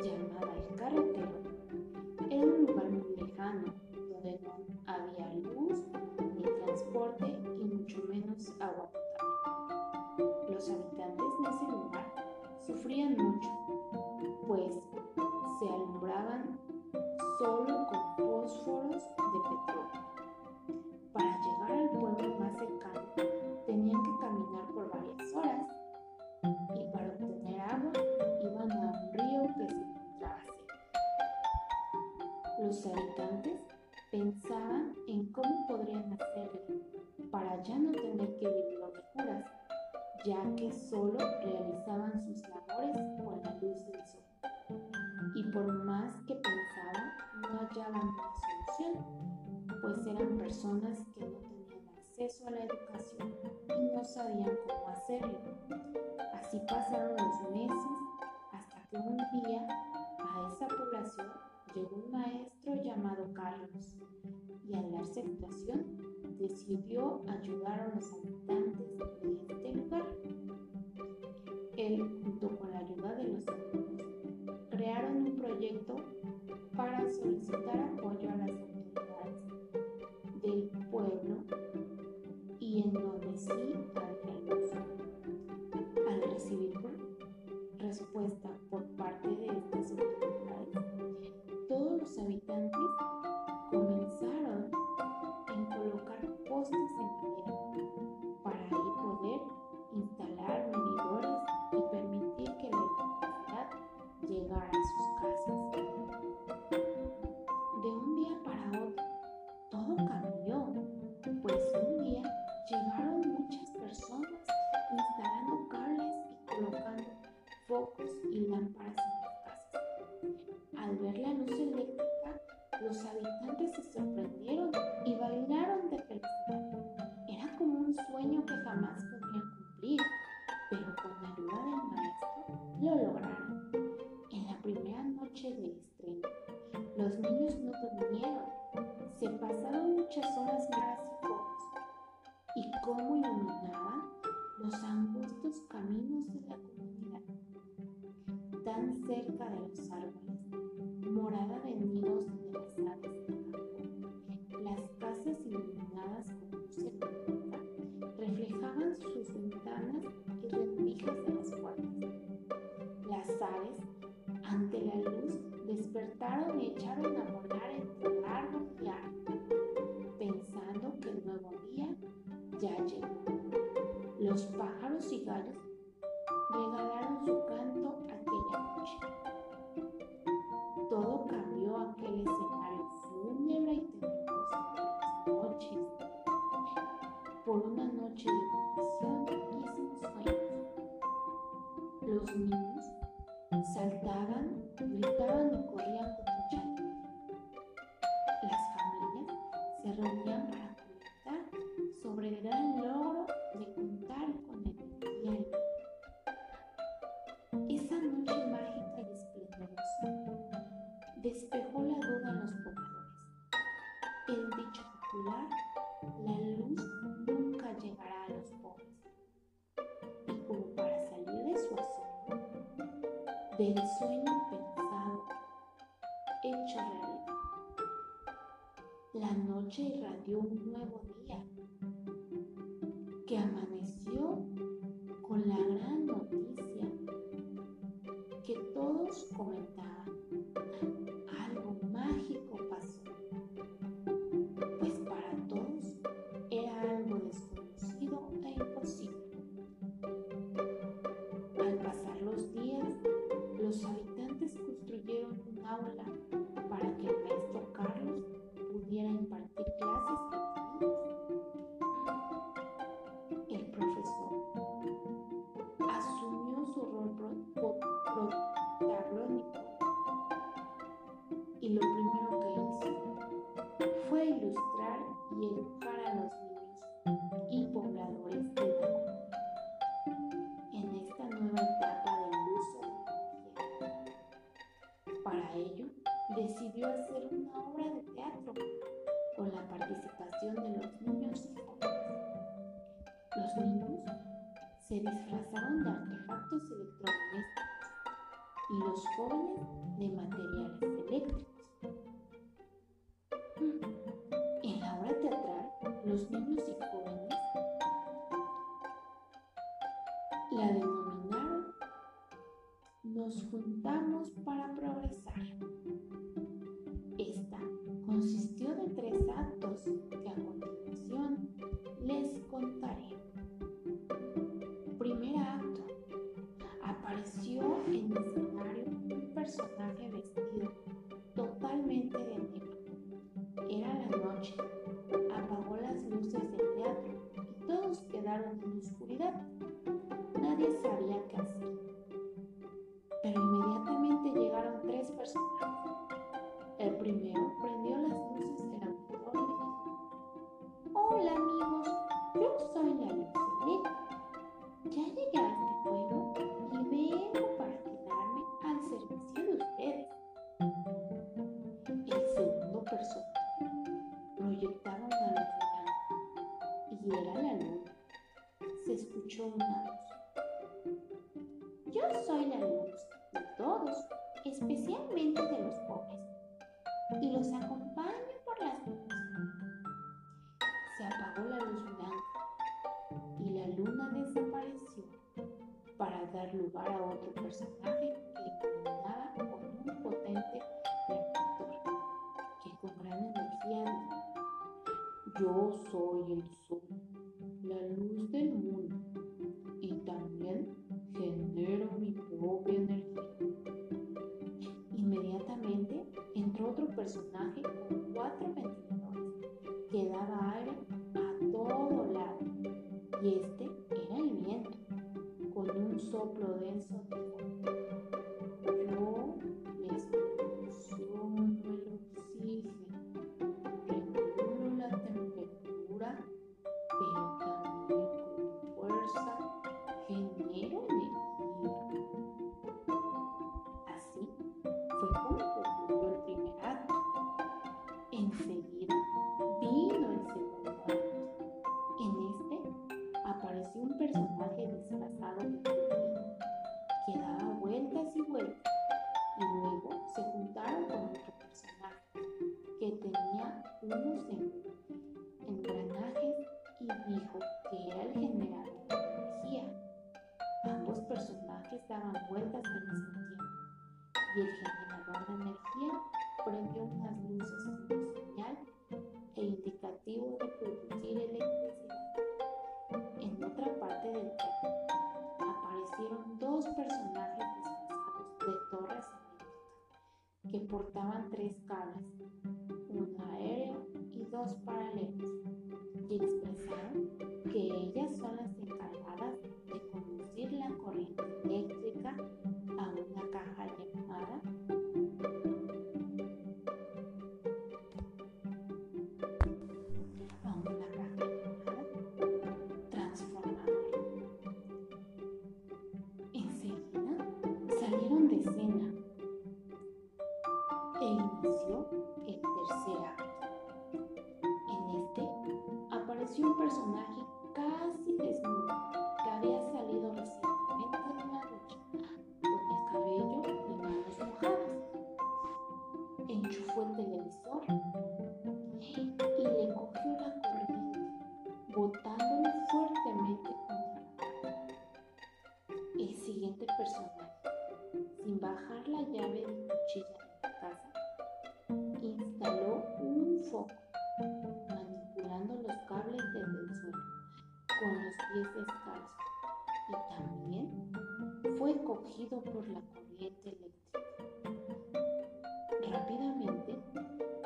llamada El Carretero, era un lugar muy lejano, donde no había luz, ni transporte y mucho menos agua potable. Los habitantes de ese lugar sufrían mucho, pues se alumbraban solo con pasaron los meses hasta que un día a esa población llegó un maestro llamado Carlos y al darse situación decidió ayudar a los habitantes de este lugar. Él, junto con la ayuda de los alumnos, crearon un proyecto para solicitar apoyo a las autoridades del pueblo y en donde sí había respuesta los angustos caminos de la comunidad. Tan cerca de los árboles, morada de nidos de las aves del campo, las casas iluminadas con luz eléctrica reflejaban sus ventanas y rendijas de las puertas. Las aves, ante la luz, despertaron y echaron a volar entre por una noche de y sin sueños. Los niños saltaban, gritaban y corrían con mucha. Las familias se reunían para comentar sobre el gran logro de contar con energía Esa noche mágica y esplendorosa despejó la del sueño pensado, hecho realidad, la noche irradió un nuevo día que amaneció con la gran noticia que todos comentaban. Algo mágico pasó, pues para todos era algo desconocido e imposible. Y lo primero que hizo fue ilustrar y educar a los niños y pobladores de la comunidad en esta nueva etapa del uso de la energía. Para ello, decidió hacer una obra de teatro con la participación de los niños y jóvenes. Los niños se disfrazaron de artefactos electrodomésticos y los jóvenes de materiales eléctricos. La denominaron Nos juntamos para progresar. Esta consistió de tres actos que a continuación les contaré. Primer acto. Apareció en el escenario un personaje vestido otro personaje que iluminaba con un potente reflector que con gran energía yo soy el sol, la luz del mundo y también genero mi propia energía. Inmediatamente entró otro personaje un soplo denso personajes disfrazados de torres que portaban tres cables, uno aéreo y dos paralelos, y expresaron que ellas son las encargadas de conducir la corriente la llave de cuchilla de la casa, instaló un foco, manipulando los cables desde el suelo con los pies descalzos y también fue cogido por la corriente eléctrica. Rápidamente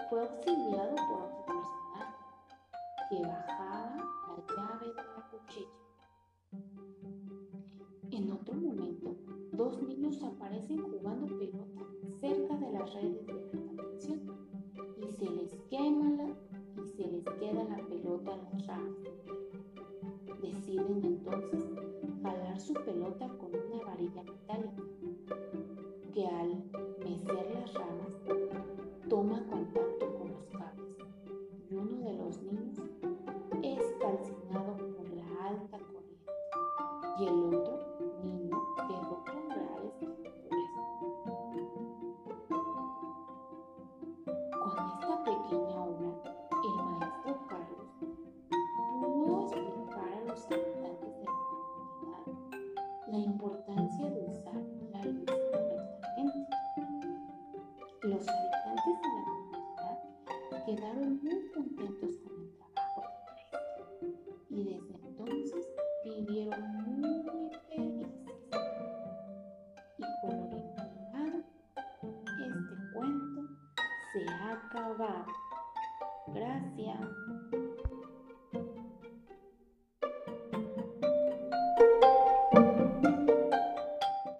fue auxiliado por otro personaje que bajaba la llave de la cuchilla. En otro momento, dos niños aparecen jugando pelota cerca de las redes de tensión y se les quema la, y se les queda la pelota en las ramas. Deciden entonces jalar su pelota con Gracias.